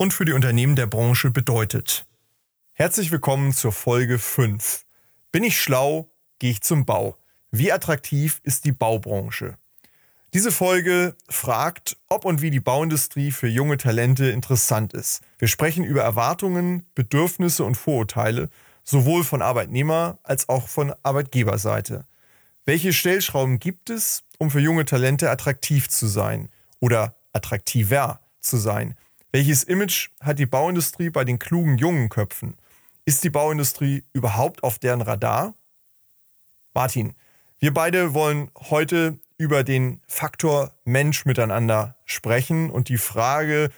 und für die Unternehmen der Branche bedeutet. Herzlich willkommen zur Folge 5. Bin ich schlau, gehe ich zum Bau. Wie attraktiv ist die Baubranche? Diese Folge fragt, ob und wie die Bauindustrie für junge Talente interessant ist. Wir sprechen über Erwartungen, Bedürfnisse und Vorurteile, sowohl von Arbeitnehmer als auch von Arbeitgeberseite. Welche Stellschrauben gibt es, um für junge Talente attraktiv zu sein oder attraktiver zu sein? Welches Image hat die Bauindustrie bei den klugen jungen Köpfen? Ist die Bauindustrie überhaupt auf deren Radar? Martin, wir beide wollen heute über den Faktor Mensch miteinander sprechen und die Frage,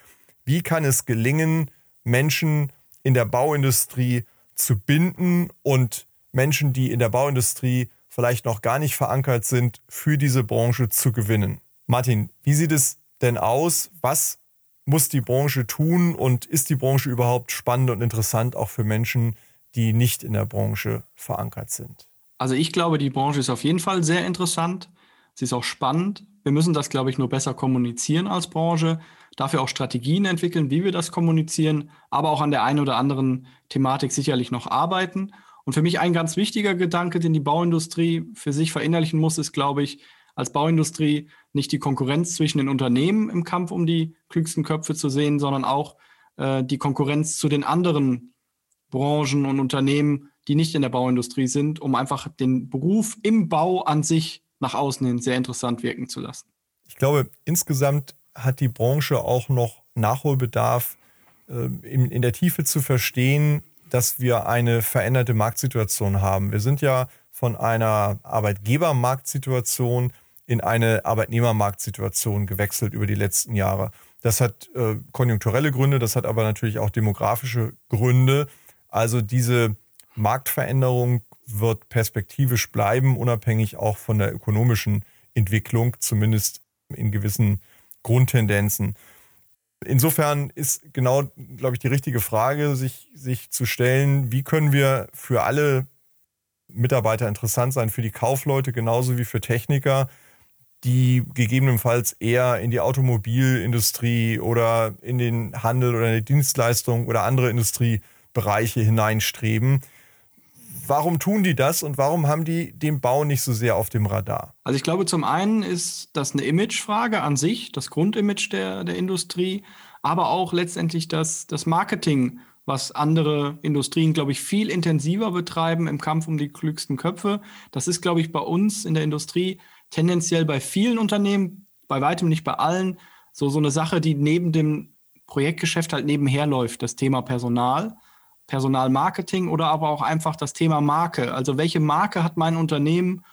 wie kann es gelingen, Menschen in der Bauindustrie zu binden und Menschen, die in der Bauindustrie vielleicht noch gar nicht verankert sind, für diese Branche zu gewinnen. Martin, wie sieht es denn aus? Was muss die Branche tun und ist die Branche überhaupt spannend und interessant auch für Menschen, die nicht in der Branche verankert sind? Also ich glaube, die Branche ist auf jeden Fall sehr interessant. Sie ist auch spannend. Wir müssen das, glaube ich, nur besser kommunizieren als Branche, dafür auch Strategien entwickeln, wie wir das kommunizieren, aber auch an der einen oder anderen Thematik sicherlich noch arbeiten. Und für mich ein ganz wichtiger Gedanke, den die Bauindustrie für sich verinnerlichen muss, ist, glaube ich, als Bauindustrie nicht die Konkurrenz zwischen den Unternehmen im Kampf um die klügsten Köpfe zu sehen, sondern auch äh, die Konkurrenz zu den anderen Branchen und Unternehmen, die nicht in der Bauindustrie sind, um einfach den Beruf im Bau an sich nach außen hin sehr interessant wirken zu lassen. Ich glaube, insgesamt hat die Branche auch noch Nachholbedarf, äh, in, in der Tiefe zu verstehen, dass wir eine veränderte Marktsituation haben. Wir sind ja von einer Arbeitgebermarktsituation in eine Arbeitnehmermarktsituation gewechselt über die letzten Jahre. Das hat äh, konjunkturelle Gründe, das hat aber natürlich auch demografische Gründe. Also diese Marktveränderung wird perspektivisch bleiben, unabhängig auch von der ökonomischen Entwicklung, zumindest in gewissen Grundtendenzen. Insofern ist genau, glaube ich, die richtige Frage, sich, sich zu stellen, wie können wir für alle Mitarbeiter interessant sein, für die Kaufleute genauso wie für Techniker, die gegebenenfalls eher in die Automobilindustrie oder in den Handel oder in die Dienstleistung oder andere Industriebereiche hineinstreben. Warum tun die das und warum haben die den Bau nicht so sehr auf dem Radar? Also ich glaube, zum einen ist das eine Imagefrage an sich, das Grundimage der, der Industrie, aber auch letztendlich das, das Marketing, was andere Industrien, glaube ich, viel intensiver betreiben im Kampf um die klügsten Köpfe. Das ist, glaube ich, bei uns in der Industrie tendenziell bei vielen Unternehmen, bei weitem nicht bei allen, so, so eine Sache, die neben dem Projektgeschäft halt nebenher läuft, das Thema Personal, Personalmarketing oder aber auch einfach das Thema Marke. Also welche Marke hat mein Unternehmen?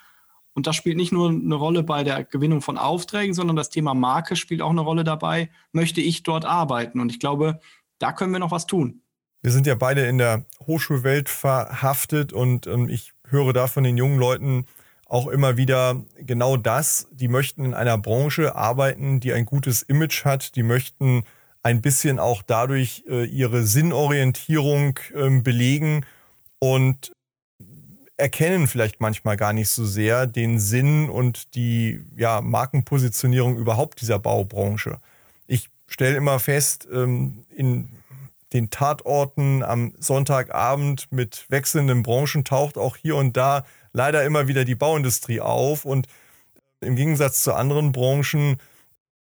Und das spielt nicht nur eine Rolle bei der Gewinnung von Aufträgen, sondern das Thema Marke spielt auch eine Rolle dabei. Möchte ich dort arbeiten? Und ich glaube, da können wir noch was tun. Wir sind ja beide in der Hochschulwelt verhaftet und ähm, ich höre da von den jungen Leuten, auch immer wieder genau das. Die möchten in einer Branche arbeiten, die ein gutes Image hat. Die möchten ein bisschen auch dadurch äh, ihre Sinnorientierung äh, belegen und erkennen vielleicht manchmal gar nicht so sehr den Sinn und die ja, Markenpositionierung überhaupt dieser Baubranche. Ich stelle immer fest, ähm, in den Tatorten am Sonntagabend mit wechselnden Branchen taucht auch hier und da leider immer wieder die Bauindustrie auf und im Gegensatz zu anderen Branchen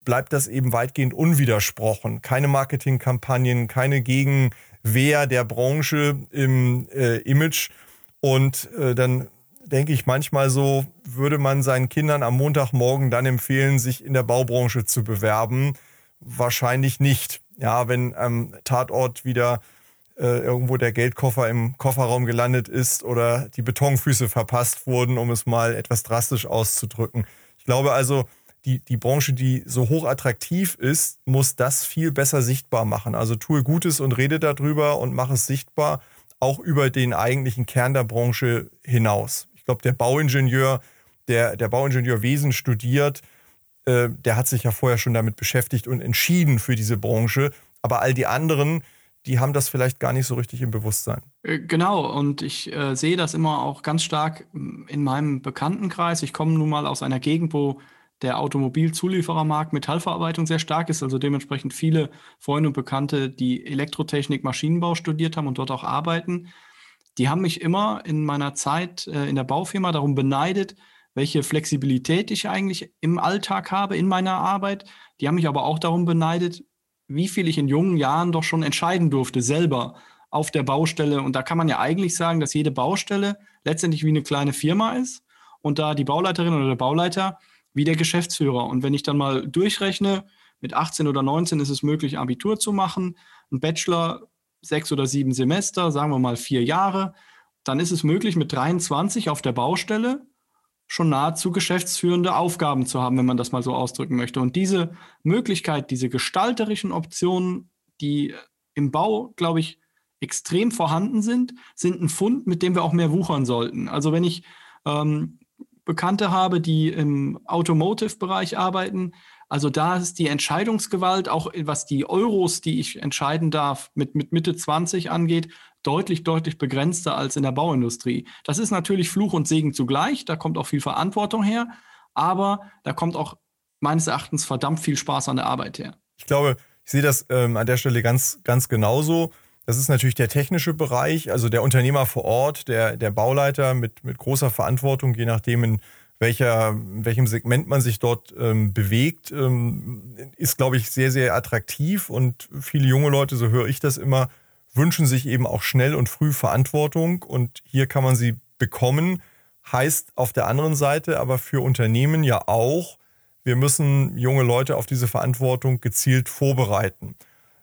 bleibt das eben weitgehend unwidersprochen. Keine Marketingkampagnen, keine Gegenwehr der Branche im äh, Image. Und äh, dann denke ich manchmal so, würde man seinen Kindern am Montagmorgen dann empfehlen, sich in der Baubranche zu bewerben? Wahrscheinlich nicht. Ja, wenn am Tatort wieder äh, irgendwo der Geldkoffer im Kofferraum gelandet ist oder die Betonfüße verpasst wurden, um es mal etwas drastisch auszudrücken. Ich glaube also, die, die Branche, die so hoch attraktiv ist, muss das viel besser sichtbar machen. Also tue Gutes und rede darüber und mache es sichtbar, auch über den eigentlichen Kern der Branche hinaus. Ich glaube, der Bauingenieur, der, der Bauingenieurwesen studiert, äh, der hat sich ja vorher schon damit beschäftigt und entschieden für diese Branche. Aber all die anderen, die haben das vielleicht gar nicht so richtig im Bewusstsein. Äh, genau, und ich äh, sehe das immer auch ganz stark in meinem Bekanntenkreis. Ich komme nun mal aus einer Gegend, wo der Automobilzulieferermarkt Metallverarbeitung sehr stark ist, also dementsprechend viele Freunde und Bekannte, die Elektrotechnik, Maschinenbau studiert haben und dort auch arbeiten, die haben mich immer in meiner Zeit äh, in der Baufirma darum beneidet, welche Flexibilität ich eigentlich im Alltag habe, in meiner Arbeit. Die haben mich aber auch darum beneidet, wie viel ich in jungen Jahren doch schon entscheiden durfte, selber auf der Baustelle. Und da kann man ja eigentlich sagen, dass jede Baustelle letztendlich wie eine kleine Firma ist und da die Bauleiterin oder der Bauleiter wie der Geschäftsführer. Und wenn ich dann mal durchrechne, mit 18 oder 19 ist es möglich, Abitur zu machen, ein Bachelor sechs oder sieben Semester, sagen wir mal vier Jahre, dann ist es möglich, mit 23 auf der Baustelle schon nahezu geschäftsführende Aufgaben zu haben, wenn man das mal so ausdrücken möchte. Und diese Möglichkeit, diese gestalterischen Optionen, die im Bau, glaube ich, extrem vorhanden sind, sind ein Fund, mit dem wir auch mehr wuchern sollten. Also wenn ich ähm, Bekannte habe, die im Automotive-Bereich arbeiten. Also da ist die Entscheidungsgewalt, auch was die Euros, die ich entscheiden darf, mit, mit Mitte 20 angeht, deutlich, deutlich begrenzter als in der Bauindustrie. Das ist natürlich Fluch und Segen zugleich, da kommt auch viel Verantwortung her, aber da kommt auch meines Erachtens verdammt viel Spaß an der Arbeit her. Ich glaube, ich sehe das ähm, an der Stelle ganz, ganz genauso. Das ist natürlich der technische Bereich, also der Unternehmer vor Ort, der, der Bauleiter mit, mit großer Verantwortung, je nachdem, in, welcher, in welchem Segment man sich dort ähm, bewegt, ähm, ist, glaube ich, sehr, sehr attraktiv. Und viele junge Leute, so höre ich das immer, wünschen sich eben auch schnell und früh Verantwortung. Und hier kann man sie bekommen. Heißt auf der anderen Seite aber für Unternehmen ja auch, wir müssen junge Leute auf diese Verantwortung gezielt vorbereiten.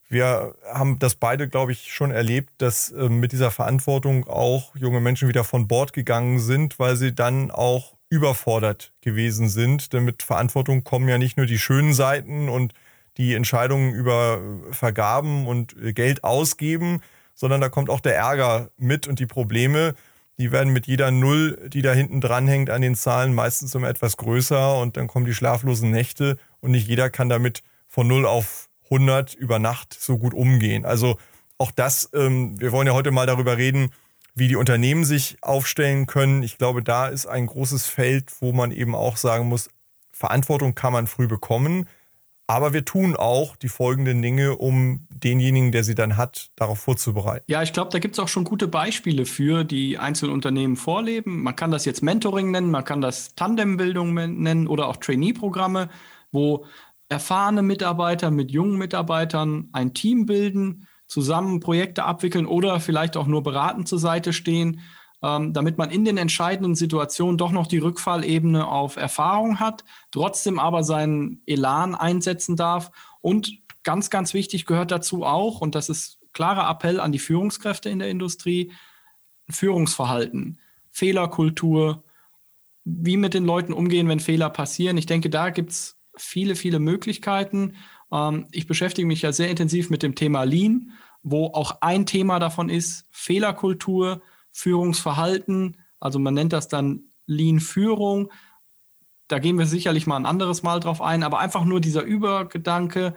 Wir haben das beide, glaube ich, schon erlebt, dass äh, mit dieser Verantwortung auch junge Menschen wieder von Bord gegangen sind, weil sie dann auch überfordert gewesen sind. Denn mit Verantwortung kommen ja nicht nur die schönen Seiten und die Entscheidungen über Vergaben und äh, Geld ausgeben, sondern da kommt auch der Ärger mit und die Probleme, die werden mit jeder Null, die da hinten dranhängt an den Zahlen, meistens immer etwas größer und dann kommen die schlaflosen Nächte und nicht jeder kann damit von Null auf 100 über Nacht so gut umgehen. Also auch das, ähm, wir wollen ja heute mal darüber reden, wie die Unternehmen sich aufstellen können. Ich glaube, da ist ein großes Feld, wo man eben auch sagen muss, Verantwortung kann man früh bekommen, aber wir tun auch die folgenden Dinge, um denjenigen, der sie dann hat, darauf vorzubereiten. Ja, ich glaube, da gibt es auch schon gute Beispiele für, die einzelne Unternehmen vorleben. Man kann das jetzt Mentoring nennen, man kann das Tandembildung nennen oder auch Trainee-Programme, wo erfahrene Mitarbeiter mit jungen Mitarbeitern ein Team bilden, zusammen Projekte abwickeln oder vielleicht auch nur beratend zur Seite stehen, ähm, damit man in den entscheidenden Situationen doch noch die Rückfallebene auf Erfahrung hat, trotzdem aber seinen Elan einsetzen darf. Und ganz, ganz wichtig gehört dazu auch, und das ist klarer Appell an die Führungskräfte in der Industrie, Führungsverhalten, Fehlerkultur, wie mit den Leuten umgehen, wenn Fehler passieren. Ich denke, da gibt es viele, viele Möglichkeiten. Ähm, ich beschäftige mich ja sehr intensiv mit dem Thema Lean, wo auch ein Thema davon ist Fehlerkultur, Führungsverhalten. Also man nennt das dann Lean-Führung. Da gehen wir sicherlich mal ein anderes Mal drauf ein, aber einfach nur dieser Übergedanke,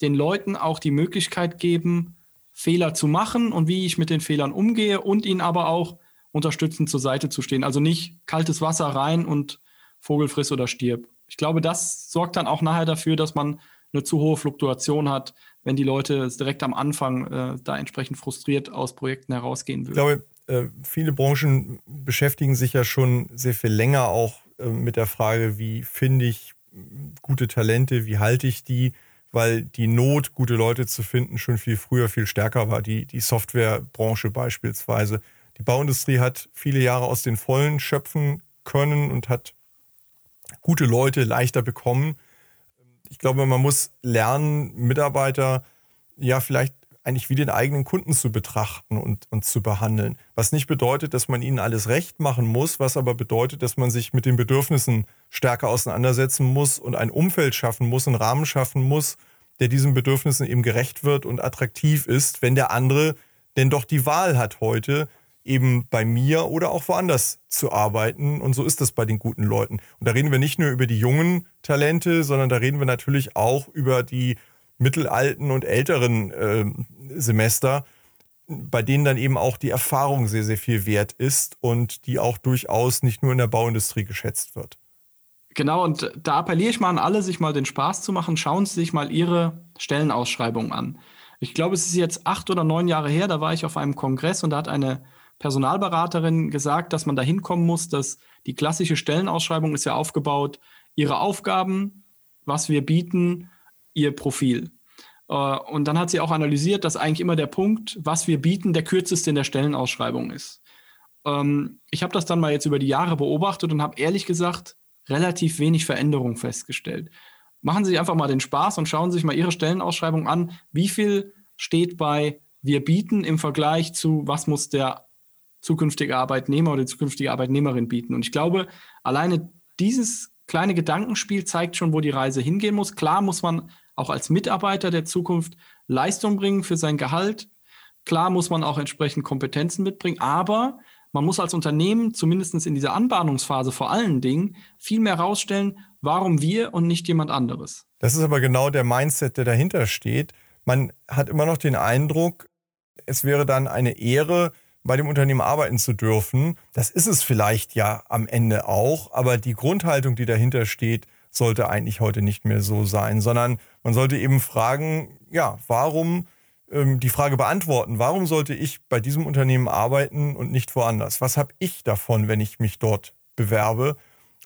den Leuten auch die Möglichkeit geben, Fehler zu machen und wie ich mit den Fehlern umgehe und ihnen aber auch unterstützend zur Seite zu stehen. Also nicht kaltes Wasser rein und Vogel friss oder stirb ich glaube, das sorgt dann auch nachher dafür, dass man eine zu hohe Fluktuation hat, wenn die Leute direkt am Anfang äh, da entsprechend frustriert aus Projekten herausgehen würden. Ich glaube, viele Branchen beschäftigen sich ja schon sehr viel länger auch äh, mit der Frage, wie finde ich gute Talente, wie halte ich die, weil die Not, gute Leute zu finden, schon viel früher, viel stärker war. Die, die Softwarebranche beispielsweise. Die Bauindustrie hat viele Jahre aus den Vollen schöpfen können und hat gute Leute leichter bekommen. Ich glaube, man muss lernen, Mitarbeiter ja vielleicht eigentlich wie den eigenen Kunden zu betrachten und, und zu behandeln. Was nicht bedeutet, dass man ihnen alles recht machen muss, was aber bedeutet, dass man sich mit den Bedürfnissen stärker auseinandersetzen muss und ein Umfeld schaffen muss, einen Rahmen schaffen muss, der diesen Bedürfnissen eben gerecht wird und attraktiv ist, wenn der andere denn doch die Wahl hat heute, eben bei mir oder auch woanders zu arbeiten. Und so ist das bei den guten Leuten. Und da reden wir nicht nur über die jungen Talente, sondern da reden wir natürlich auch über die mittelalten und älteren äh, Semester, bei denen dann eben auch die Erfahrung sehr, sehr viel wert ist und die auch durchaus nicht nur in der Bauindustrie geschätzt wird. Genau, und da appelliere ich mal an alle, sich mal den Spaß zu machen. Schauen Sie sich mal Ihre Stellenausschreibung an. Ich glaube, es ist jetzt acht oder neun Jahre her, da war ich auf einem Kongress und da hat eine Personalberaterin gesagt, dass man da hinkommen muss, dass die klassische Stellenausschreibung ist ja aufgebaut, ihre Aufgaben, was wir bieten, ihr Profil. Äh, und dann hat sie auch analysiert, dass eigentlich immer der Punkt, was wir bieten, der kürzeste in der Stellenausschreibung ist. Ähm, ich habe das dann mal jetzt über die Jahre beobachtet und habe ehrlich gesagt relativ wenig Veränderung festgestellt. Machen Sie sich einfach mal den Spaß und schauen Sie sich mal Ihre Stellenausschreibung an. Wie viel steht bei wir bieten im Vergleich zu, was muss der zukünftige Arbeitnehmer oder die zukünftige Arbeitnehmerin bieten. Und ich glaube, alleine dieses kleine Gedankenspiel zeigt schon, wo die Reise hingehen muss. Klar muss man auch als Mitarbeiter der Zukunft Leistung bringen für sein Gehalt. Klar muss man auch entsprechend Kompetenzen mitbringen, aber man muss als Unternehmen zumindest in dieser Anbahnungsphase vor allen Dingen viel mehr herausstellen, warum wir und nicht jemand anderes. Das ist aber genau der Mindset, der dahinter steht. Man hat immer noch den Eindruck, es wäre dann eine Ehre, bei dem Unternehmen arbeiten zu dürfen. Das ist es vielleicht ja am Ende auch, aber die Grundhaltung, die dahinter steht, sollte eigentlich heute nicht mehr so sein, sondern man sollte eben fragen, ja, warum ähm, die Frage beantworten, warum sollte ich bei diesem Unternehmen arbeiten und nicht woanders? Was habe ich davon, wenn ich mich dort bewerbe?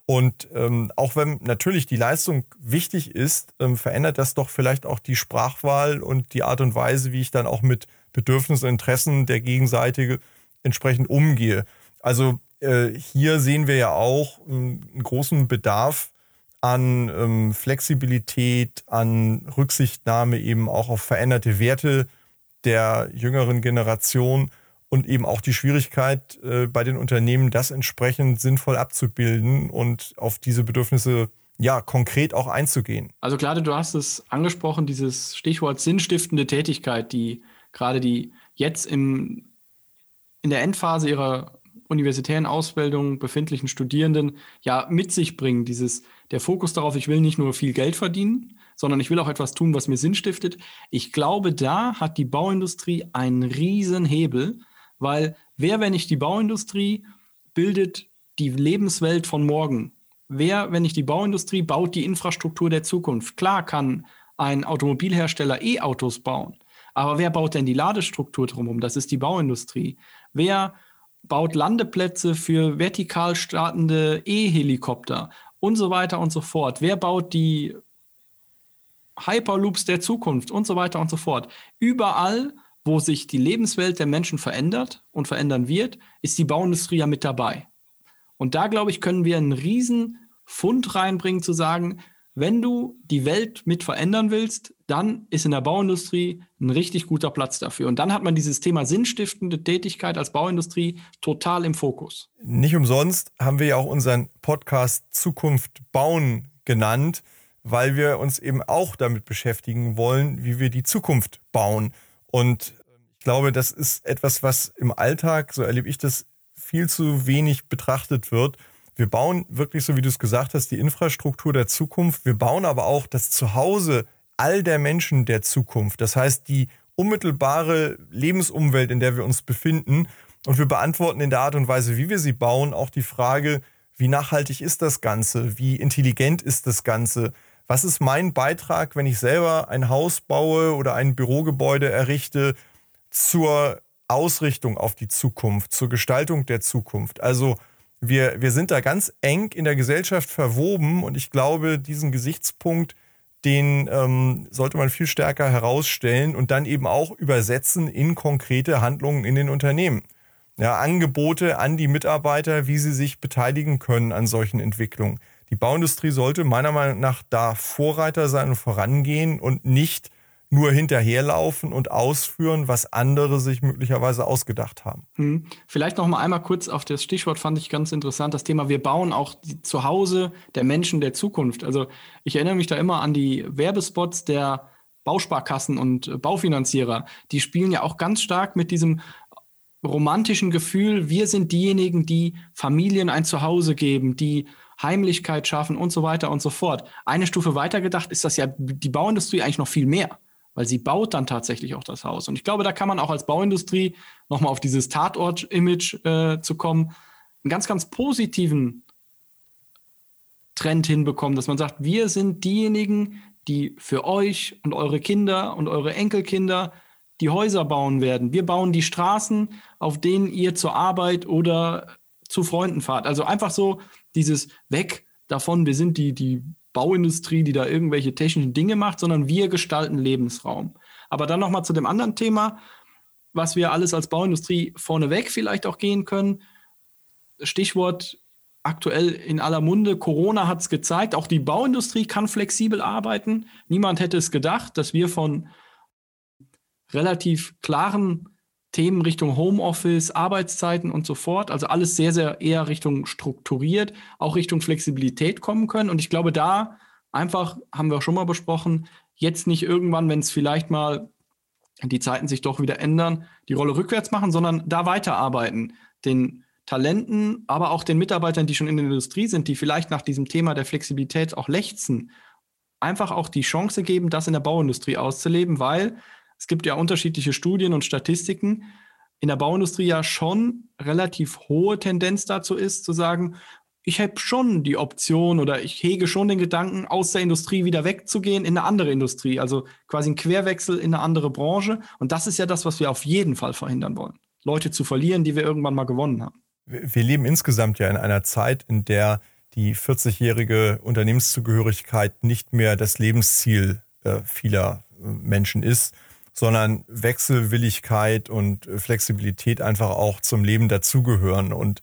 Und ähm, auch wenn natürlich die Leistung wichtig ist, ähm, verändert das doch vielleicht auch die Sprachwahl und die Art und Weise, wie ich dann auch mit Bedürfnissen und Interessen der Gegenseite entsprechend umgehe. Also äh, hier sehen wir ja auch ähm, einen großen Bedarf an ähm, Flexibilität, an Rücksichtnahme eben auch auf veränderte Werte der jüngeren Generation und eben auch die Schwierigkeit äh, bei den Unternehmen, das entsprechend sinnvoll abzubilden und auf diese Bedürfnisse ja konkret auch einzugehen. Also gerade du hast es angesprochen, dieses Stichwort sinnstiftende Tätigkeit, die gerade die jetzt im, in der Endphase ihrer universitären Ausbildung befindlichen Studierenden ja mit sich bringen, dieses der Fokus darauf, ich will nicht nur viel Geld verdienen, sondern ich will auch etwas tun, was mir Sinn stiftet. Ich glaube, da hat die Bauindustrie einen riesen Hebel, weil wer, wenn nicht die Bauindustrie, bildet die Lebenswelt von morgen? Wer, wenn nicht die Bauindustrie, baut die Infrastruktur der Zukunft? Klar kann ein Automobilhersteller E-Autos bauen, aber wer baut denn die Ladestruktur drumherum? Das ist die Bauindustrie. Wer baut Landeplätze für vertikal startende E-Helikopter und so weiter und so fort? Wer baut die Hyperloops der Zukunft und so weiter und so fort? Überall wo sich die Lebenswelt der Menschen verändert und verändern wird, ist die Bauindustrie ja mit dabei. Und da, glaube ich, können wir einen riesen Fund reinbringen, zu sagen, wenn du die Welt mit verändern willst, dann ist in der Bauindustrie ein richtig guter Platz dafür. Und dann hat man dieses Thema sinnstiftende Tätigkeit als Bauindustrie total im Fokus. Nicht umsonst haben wir ja auch unseren Podcast Zukunft bauen genannt, weil wir uns eben auch damit beschäftigen wollen, wie wir die Zukunft bauen. Und ich glaube, das ist etwas, was im Alltag, so erlebe ich das, viel zu wenig betrachtet wird. Wir bauen wirklich, so wie du es gesagt hast, die Infrastruktur der Zukunft. Wir bauen aber auch das Zuhause all der Menschen der Zukunft. Das heißt, die unmittelbare Lebensumwelt, in der wir uns befinden. Und wir beantworten in der Art und Weise, wie wir sie bauen, auch die Frage, wie nachhaltig ist das Ganze? Wie intelligent ist das Ganze? Was ist mein Beitrag, wenn ich selber ein Haus baue oder ein Bürogebäude errichte zur Ausrichtung auf die Zukunft, zur Gestaltung der Zukunft? Also wir, wir sind da ganz eng in der Gesellschaft verwoben und ich glaube, diesen Gesichtspunkt, den ähm, sollte man viel stärker herausstellen und dann eben auch übersetzen in konkrete Handlungen in den Unternehmen. Ja, Angebote an die Mitarbeiter, wie sie sich beteiligen können an solchen Entwicklungen. Die Bauindustrie sollte meiner Meinung nach da Vorreiter sein und vorangehen und nicht nur hinterherlaufen und ausführen, was andere sich möglicherweise ausgedacht haben. Hm. Vielleicht noch mal einmal kurz auf das Stichwort fand ich ganz interessant, das Thema wir bauen auch die Zuhause der Menschen der Zukunft. Also ich erinnere mich da immer an die Werbespots der Bausparkassen und Baufinanzierer. Die spielen ja auch ganz stark mit diesem romantischen Gefühl, wir sind diejenigen, die Familien ein Zuhause geben, die Heimlichkeit schaffen und so weiter und so fort. Eine Stufe weiter gedacht ist das ja die Bauindustrie eigentlich noch viel mehr, weil sie baut dann tatsächlich auch das Haus. Und ich glaube, da kann man auch als Bauindustrie nochmal auf dieses Tatort-Image äh, zu kommen, einen ganz, ganz positiven Trend hinbekommen, dass man sagt, wir sind diejenigen, die für euch und eure Kinder und eure Enkelkinder die Häuser bauen werden. Wir bauen die Straßen, auf denen ihr zur Arbeit oder zu Freunden fahrt. Also einfach so dieses Weg davon, wir sind die, die Bauindustrie, die da irgendwelche technischen Dinge macht, sondern wir gestalten Lebensraum. Aber dann nochmal zu dem anderen Thema, was wir alles als Bauindustrie vorneweg vielleicht auch gehen können. Stichwort aktuell in aller Munde, Corona hat es gezeigt, auch die Bauindustrie kann flexibel arbeiten. Niemand hätte es gedacht, dass wir von relativ klaren Themen Richtung Homeoffice, Arbeitszeiten und so fort, also alles sehr, sehr eher Richtung strukturiert, auch Richtung Flexibilität kommen können. Und ich glaube, da einfach, haben wir schon mal besprochen, jetzt nicht irgendwann, wenn es vielleicht mal die Zeiten sich doch wieder ändern, die Rolle rückwärts machen, sondern da weiterarbeiten, den Talenten, aber auch den Mitarbeitern, die schon in der Industrie sind, die vielleicht nach diesem Thema der Flexibilität auch lechzen, einfach auch die Chance geben, das in der Bauindustrie auszuleben, weil es gibt ja unterschiedliche Studien und Statistiken, in der Bauindustrie ja schon relativ hohe Tendenz dazu ist, zu sagen, ich habe schon die Option oder ich hege schon den Gedanken, aus der Industrie wieder wegzugehen in eine andere Industrie, also quasi ein Querwechsel in eine andere Branche. Und das ist ja das, was wir auf jeden Fall verhindern wollen. Leute zu verlieren, die wir irgendwann mal gewonnen haben. Wir leben insgesamt ja in einer Zeit, in der die 40-jährige Unternehmenszugehörigkeit nicht mehr das Lebensziel äh, vieler äh, Menschen ist, sondern Wechselwilligkeit und Flexibilität einfach auch zum Leben dazugehören. Und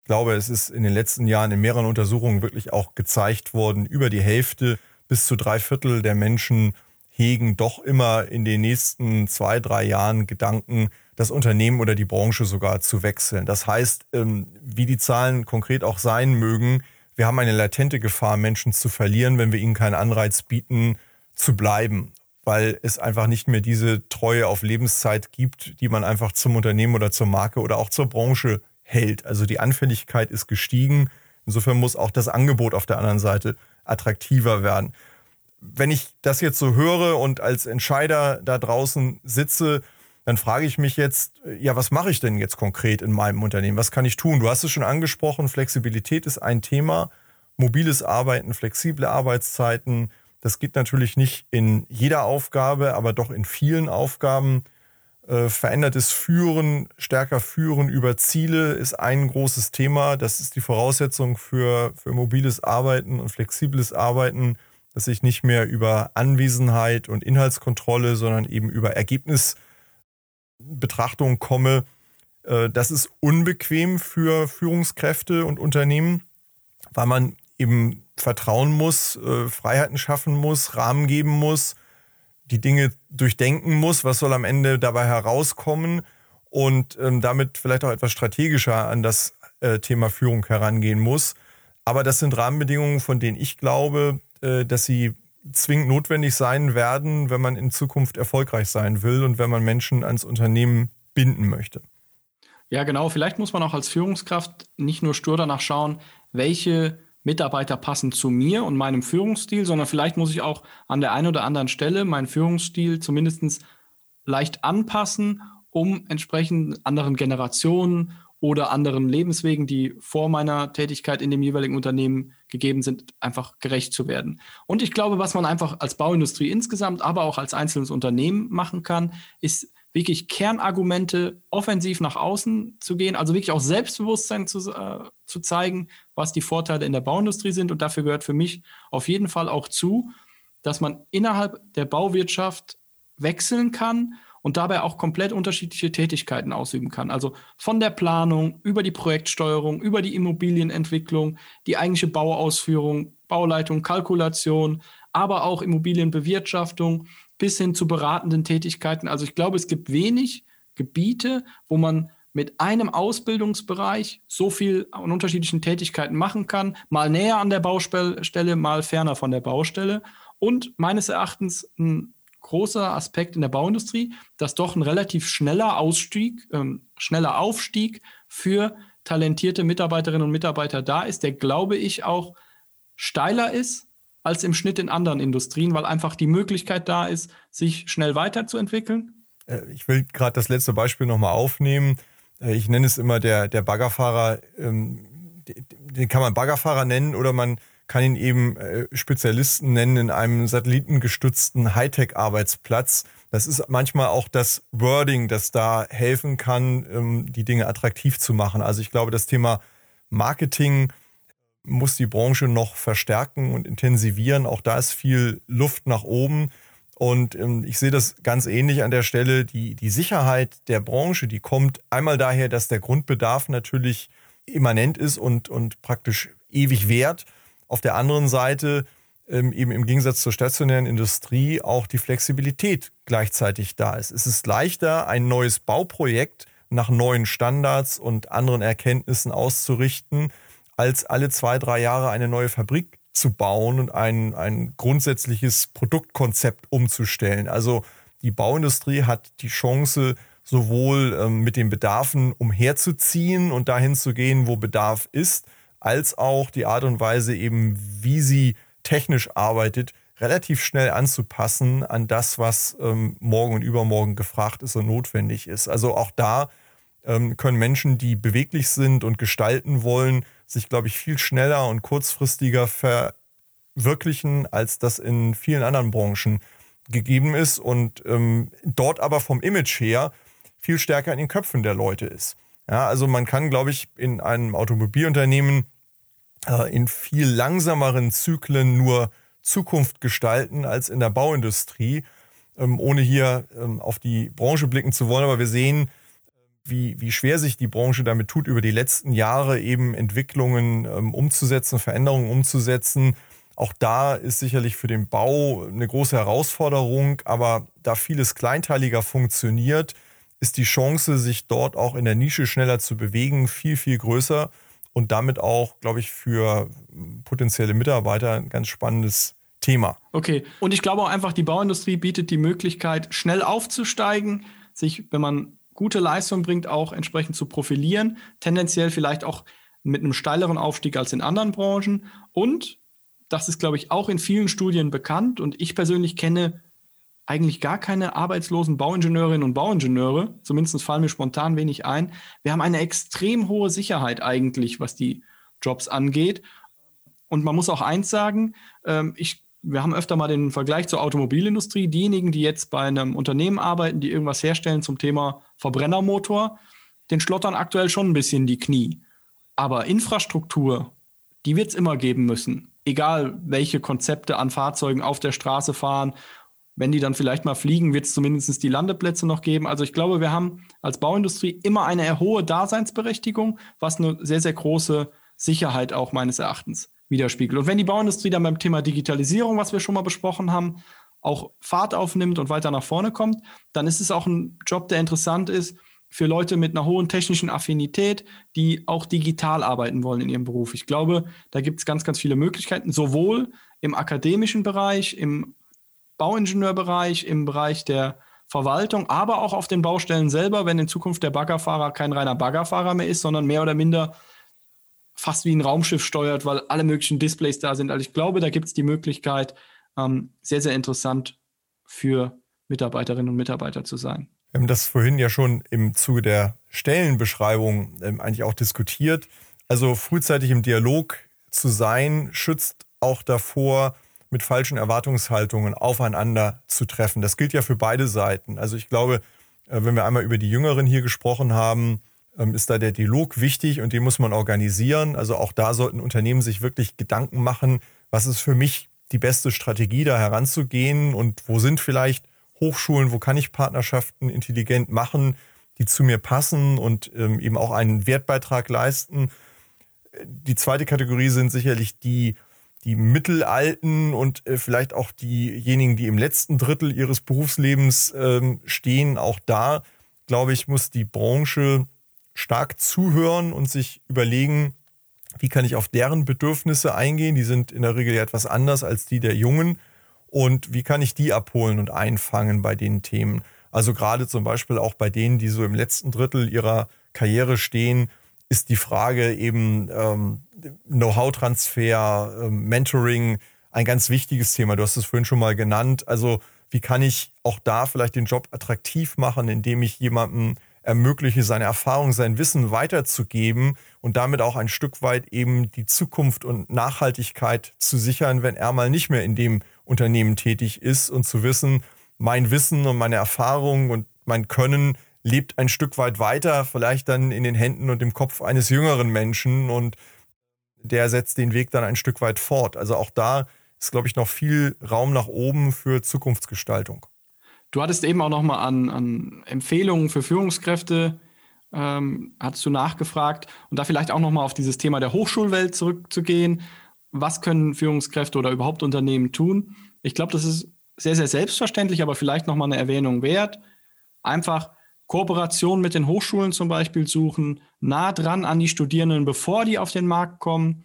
ich glaube, es ist in den letzten Jahren in mehreren Untersuchungen wirklich auch gezeigt worden, über die Hälfte bis zu drei Viertel der Menschen hegen doch immer in den nächsten zwei, drei Jahren Gedanken, das Unternehmen oder die Branche sogar zu wechseln. Das heißt, ähm, wie die Zahlen konkret auch sein mögen, wir haben eine latente Gefahr, Menschen zu verlieren, wenn wir ihnen keinen Anreiz bieten, zu bleiben weil es einfach nicht mehr diese Treue auf Lebenszeit gibt, die man einfach zum Unternehmen oder zur Marke oder auch zur Branche hält. Also die Anfälligkeit ist gestiegen. Insofern muss auch das Angebot auf der anderen Seite attraktiver werden. Wenn ich das jetzt so höre und als Entscheider da draußen sitze, dann frage ich mich jetzt, ja, was mache ich denn jetzt konkret in meinem Unternehmen? Was kann ich tun? Du hast es schon angesprochen, Flexibilität ist ein Thema, mobiles Arbeiten, flexible Arbeitszeiten, das geht natürlich nicht in jeder Aufgabe, aber doch in vielen Aufgaben. Äh, verändertes Führen, stärker Führen über Ziele ist ein großes Thema. Das ist die Voraussetzung für, für mobiles Arbeiten und flexibles Arbeiten, dass ich nicht mehr über Anwesenheit und Inhaltskontrolle, sondern eben über Ergebnisbetrachtung komme. Äh, das ist unbequem für Führungskräfte und Unternehmen, weil man eben vertrauen muss, äh, Freiheiten schaffen muss, Rahmen geben muss, die Dinge durchdenken muss, was soll am Ende dabei herauskommen und ähm, damit vielleicht auch etwas strategischer an das äh, Thema Führung herangehen muss. Aber das sind Rahmenbedingungen, von denen ich glaube, äh, dass sie zwingend notwendig sein werden, wenn man in Zukunft erfolgreich sein will und wenn man Menschen ans Unternehmen binden möchte. Ja, genau. Vielleicht muss man auch als Führungskraft nicht nur stur danach schauen, welche Mitarbeiter passen zu mir und meinem Führungsstil, sondern vielleicht muss ich auch an der einen oder anderen Stelle meinen Führungsstil zumindest leicht anpassen, um entsprechend anderen Generationen oder anderen Lebenswegen, die vor meiner Tätigkeit in dem jeweiligen Unternehmen gegeben sind, einfach gerecht zu werden. Und ich glaube, was man einfach als Bauindustrie insgesamt, aber auch als einzelnes Unternehmen machen kann, ist wirklich Kernargumente offensiv nach außen zu gehen, also wirklich auch Selbstbewusstsein zu, äh, zu zeigen, was die Vorteile in der Bauindustrie sind. Und dafür gehört für mich auf jeden Fall auch zu, dass man innerhalb der Bauwirtschaft wechseln kann und dabei auch komplett unterschiedliche Tätigkeiten ausüben kann. Also von der Planung über die Projektsteuerung, über die Immobilienentwicklung, die eigentliche Bauausführung, Bauleitung, Kalkulation, aber auch Immobilienbewirtschaftung bis hin zu beratenden Tätigkeiten. Also ich glaube, es gibt wenig Gebiete, wo man mit einem Ausbildungsbereich so viel an unterschiedlichen Tätigkeiten machen kann, mal näher an der Baustelle, mal ferner von der Baustelle. Und meines Erachtens ein großer Aspekt in der Bauindustrie, dass doch ein relativ schneller Ausstieg, ähm, schneller Aufstieg für talentierte Mitarbeiterinnen und Mitarbeiter da ist, der, glaube ich, auch steiler ist als im Schnitt in anderen Industrien, weil einfach die Möglichkeit da ist, sich schnell weiterzuentwickeln. Äh, ich will gerade das letzte Beispiel nochmal aufnehmen. Äh, ich nenne es immer der, der Baggerfahrer, ähm, den kann man Baggerfahrer nennen oder man kann ihn eben äh, Spezialisten nennen in einem satellitengestützten Hightech-Arbeitsplatz. Das ist manchmal auch das Wording, das da helfen kann, ähm, die Dinge attraktiv zu machen. Also ich glaube, das Thema Marketing muss die Branche noch verstärken und intensivieren. Auch da ist viel Luft nach oben. Und ähm, ich sehe das ganz ähnlich an der Stelle. Die, die Sicherheit der Branche, die kommt einmal daher, dass der Grundbedarf natürlich immanent ist und, und praktisch ewig währt. Auf der anderen Seite ähm, eben im Gegensatz zur stationären Industrie auch die Flexibilität gleichzeitig da ist. Es ist leichter, ein neues Bauprojekt nach neuen Standards und anderen Erkenntnissen auszurichten, als alle zwei, drei Jahre eine neue Fabrik zu bauen und ein, ein grundsätzliches Produktkonzept umzustellen. Also die Bauindustrie hat die Chance, sowohl ähm, mit den Bedarfen umherzuziehen und dahin zu gehen, wo Bedarf ist, als auch die Art und Weise eben, wie sie technisch arbeitet, relativ schnell anzupassen an das, was ähm, morgen und übermorgen gefragt ist und notwendig ist. Also auch da ähm, können Menschen, die beweglich sind und gestalten wollen, sich, glaube ich, viel schneller und kurzfristiger verwirklichen, als das in vielen anderen Branchen gegeben ist und ähm, dort aber vom Image her viel stärker in den Köpfen der Leute ist. Ja, also man kann, glaube ich, in einem Automobilunternehmen äh, in viel langsameren Zyklen nur Zukunft gestalten als in der Bauindustrie, ähm, ohne hier ähm, auf die Branche blicken zu wollen. Aber wir sehen, wie, wie schwer sich die Branche damit tut, über die letzten Jahre eben Entwicklungen ähm, umzusetzen, Veränderungen umzusetzen. Auch da ist sicherlich für den Bau eine große Herausforderung, aber da vieles kleinteiliger funktioniert, ist die Chance, sich dort auch in der Nische schneller zu bewegen, viel, viel größer und damit auch, glaube ich, für potenzielle Mitarbeiter ein ganz spannendes Thema. Okay, und ich glaube auch einfach, die Bauindustrie bietet die Möglichkeit, schnell aufzusteigen, sich, wenn man gute Leistung bringt, auch entsprechend zu profilieren, tendenziell vielleicht auch mit einem steileren Aufstieg als in anderen Branchen. Und das ist, glaube ich, auch in vielen Studien bekannt und ich persönlich kenne eigentlich gar keine arbeitslosen Bauingenieurinnen und Bauingenieure. Zumindest fallen mir spontan wenig ein. Wir haben eine extrem hohe Sicherheit eigentlich, was die Jobs angeht. Und man muss auch eins sagen, ähm, ich, wir haben öfter mal den Vergleich zur Automobilindustrie. Diejenigen, die jetzt bei einem Unternehmen arbeiten, die irgendwas herstellen zum Thema Verbrennermotor, den schlottern aktuell schon ein bisschen die Knie. Aber Infrastruktur, die wird es immer geben müssen. Egal, welche Konzepte an Fahrzeugen auf der Straße fahren wenn die dann vielleicht mal fliegen, wird es zumindest die Landeplätze noch geben. Also ich glaube, wir haben als Bauindustrie immer eine hohe Daseinsberechtigung, was eine sehr, sehr große Sicherheit auch meines Erachtens widerspiegelt. Und wenn die Bauindustrie dann beim Thema Digitalisierung, was wir schon mal besprochen haben, auch Fahrt aufnimmt und weiter nach vorne kommt, dann ist es auch ein Job, der interessant ist für Leute mit einer hohen technischen Affinität, die auch digital arbeiten wollen in ihrem Beruf. Ich glaube, da gibt es ganz, ganz viele Möglichkeiten, sowohl im akademischen Bereich, im Bauingenieurbereich, im Bereich der Verwaltung, aber auch auf den Baustellen selber, wenn in Zukunft der Baggerfahrer kein reiner Baggerfahrer mehr ist, sondern mehr oder minder fast wie ein Raumschiff steuert, weil alle möglichen Displays da sind. Also ich glaube, da gibt es die Möglichkeit, ähm, sehr, sehr interessant für Mitarbeiterinnen und Mitarbeiter zu sein. Wir haben das vorhin ja schon im Zuge der Stellenbeschreibung ähm, eigentlich auch diskutiert. Also frühzeitig im Dialog zu sein, schützt auch davor, mit falschen Erwartungshaltungen aufeinander zu treffen. Das gilt ja für beide Seiten. Also ich glaube, äh, wenn wir einmal über die Jüngeren hier gesprochen haben, ist da der Dialog wichtig und den muss man organisieren. Also auch da sollten Unternehmen sich wirklich Gedanken machen, was ist für mich die beste Strategie, da heranzugehen und wo sind vielleicht Hochschulen, wo kann ich Partnerschaften intelligent machen, die zu mir passen und ähm, eben auch einen Wertbeitrag leisten. Die zweite Kategorie sind sicherlich die die Mittelalten und äh, vielleicht auch diejenigen, die im letzten Drittel ihres Berufslebens ähm, stehen, auch da, glaube ich, muss die Branche stark zuhören und sich überlegen, wie kann ich auf deren Bedürfnisse eingehen. Die sind in der Regel ja etwas anders als die der Jungen. Und wie kann ich die abholen und einfangen bei den Themen? Also gerade zum Beispiel auch bei denen, die so im letzten Drittel ihrer Karriere stehen, ist die Frage eben ähm, Know-how-Transfer, ähm, Mentoring ein ganz wichtiges Thema. Du hast es vorhin schon mal genannt. Also wie kann ich auch da vielleicht den Job attraktiv machen, indem ich jemandem ermögliche, seine Erfahrung, sein Wissen weiterzugeben und damit auch ein Stück weit eben die Zukunft und Nachhaltigkeit zu sichern, wenn er mal nicht mehr in dem Unternehmen tätig ist und zu wissen, mein Wissen und meine Erfahrung und mein Können lebt ein Stück weit weiter, vielleicht dann in den Händen und im Kopf eines jüngeren Menschen und der setzt den Weg dann ein Stück weit fort. Also auch da ist, glaube ich, noch viel Raum nach oben für Zukunftsgestaltung. Du hattest eben auch noch mal an, an Empfehlungen für Führungskräfte ähm, hattest du nachgefragt und da vielleicht auch noch mal auf dieses Thema der Hochschulwelt zurückzugehen. Was können Führungskräfte oder überhaupt Unternehmen tun? Ich glaube, das ist sehr, sehr selbstverständlich, aber vielleicht noch mal eine Erwähnung wert. Einfach Kooperation mit den Hochschulen zum Beispiel suchen, nah dran an die Studierenden, bevor die auf den Markt kommen,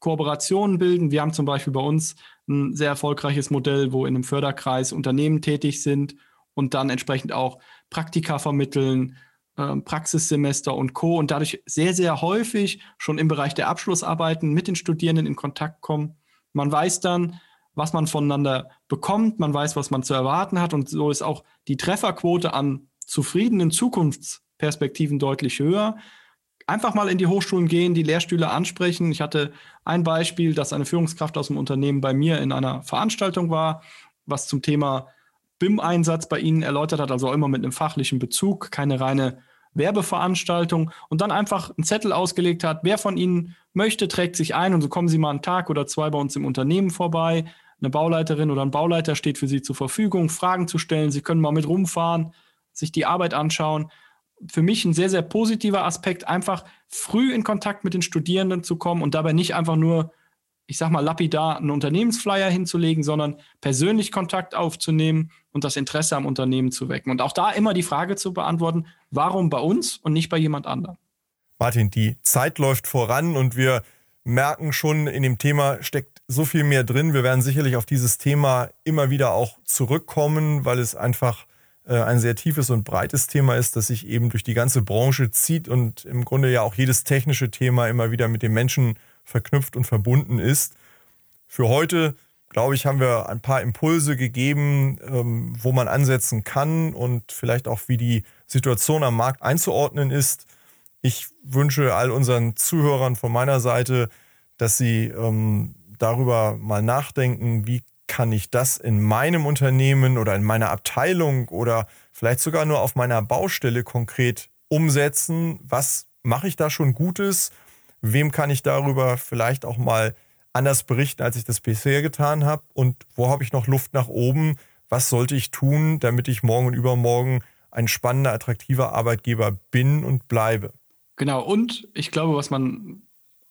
Kooperationen bilden. Wir haben zum Beispiel bei uns ein sehr erfolgreiches Modell, wo in einem Förderkreis Unternehmen tätig sind und dann entsprechend auch Praktika vermitteln, äh, Praxissemester und Co. und dadurch sehr, sehr häufig schon im Bereich der Abschlussarbeiten mit den Studierenden in Kontakt kommen. Man weiß dann, was man voneinander bekommt, man weiß, was man zu erwarten hat und so ist auch die Trefferquote an zufriedenen Zukunftsperspektiven deutlich höher. Einfach mal in die Hochschulen gehen, die Lehrstühle ansprechen. Ich hatte ein Beispiel, dass eine Führungskraft aus dem Unternehmen bei mir in einer Veranstaltung war, was zum Thema BIM-Einsatz bei Ihnen erläutert hat, also immer mit einem fachlichen Bezug, keine reine Werbeveranstaltung und dann einfach einen Zettel ausgelegt hat, wer von Ihnen möchte, trägt sich ein und so kommen Sie mal einen Tag oder zwei bei uns im Unternehmen vorbei. Eine Bauleiterin oder ein Bauleiter steht für Sie zur Verfügung, Fragen zu stellen. Sie können mal mit rumfahren sich die Arbeit anschauen. Für mich ein sehr, sehr positiver Aspekt, einfach früh in Kontakt mit den Studierenden zu kommen und dabei nicht einfach nur, ich sag mal, lapidar einen Unternehmensflyer hinzulegen, sondern persönlich Kontakt aufzunehmen und das Interesse am Unternehmen zu wecken. Und auch da immer die Frage zu beantworten, warum bei uns und nicht bei jemand anderem? Martin, die Zeit läuft voran und wir merken schon, in dem Thema steckt so viel mehr drin. Wir werden sicherlich auf dieses Thema immer wieder auch zurückkommen, weil es einfach ein sehr tiefes und breites Thema ist, das sich eben durch die ganze Branche zieht und im Grunde ja auch jedes technische Thema immer wieder mit dem Menschen verknüpft und verbunden ist. Für heute, glaube ich, haben wir ein paar Impulse gegeben, ähm, wo man ansetzen kann und vielleicht auch, wie die Situation am Markt einzuordnen ist. Ich wünsche all unseren Zuhörern von meiner Seite, dass sie ähm, darüber mal nachdenken, wie kann ich das in meinem Unternehmen oder in meiner Abteilung oder vielleicht sogar nur auf meiner Baustelle konkret umsetzen? Was mache ich da schon Gutes? Wem kann ich darüber vielleicht auch mal anders berichten, als ich das bisher getan habe? Und wo habe ich noch Luft nach oben? Was sollte ich tun, damit ich morgen und übermorgen ein spannender, attraktiver Arbeitgeber bin und bleibe? Genau, und ich glaube, was man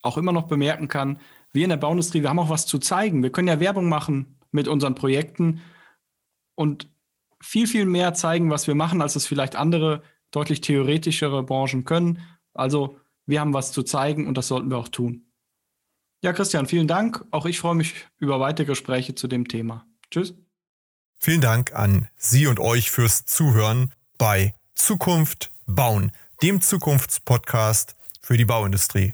auch immer noch bemerken kann, wir in der Bauindustrie, wir haben auch was zu zeigen. Wir können ja Werbung machen mit unseren Projekten und viel, viel mehr zeigen, was wir machen, als es vielleicht andere deutlich theoretischere Branchen können. Also wir haben was zu zeigen und das sollten wir auch tun. Ja, Christian, vielen Dank. Auch ich freue mich über weitere Gespräche zu dem Thema. Tschüss. Vielen Dank an Sie und euch fürs Zuhören bei Zukunft bauen, dem Zukunftspodcast für die Bauindustrie.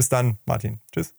Bis dann, Martin. Tschüss.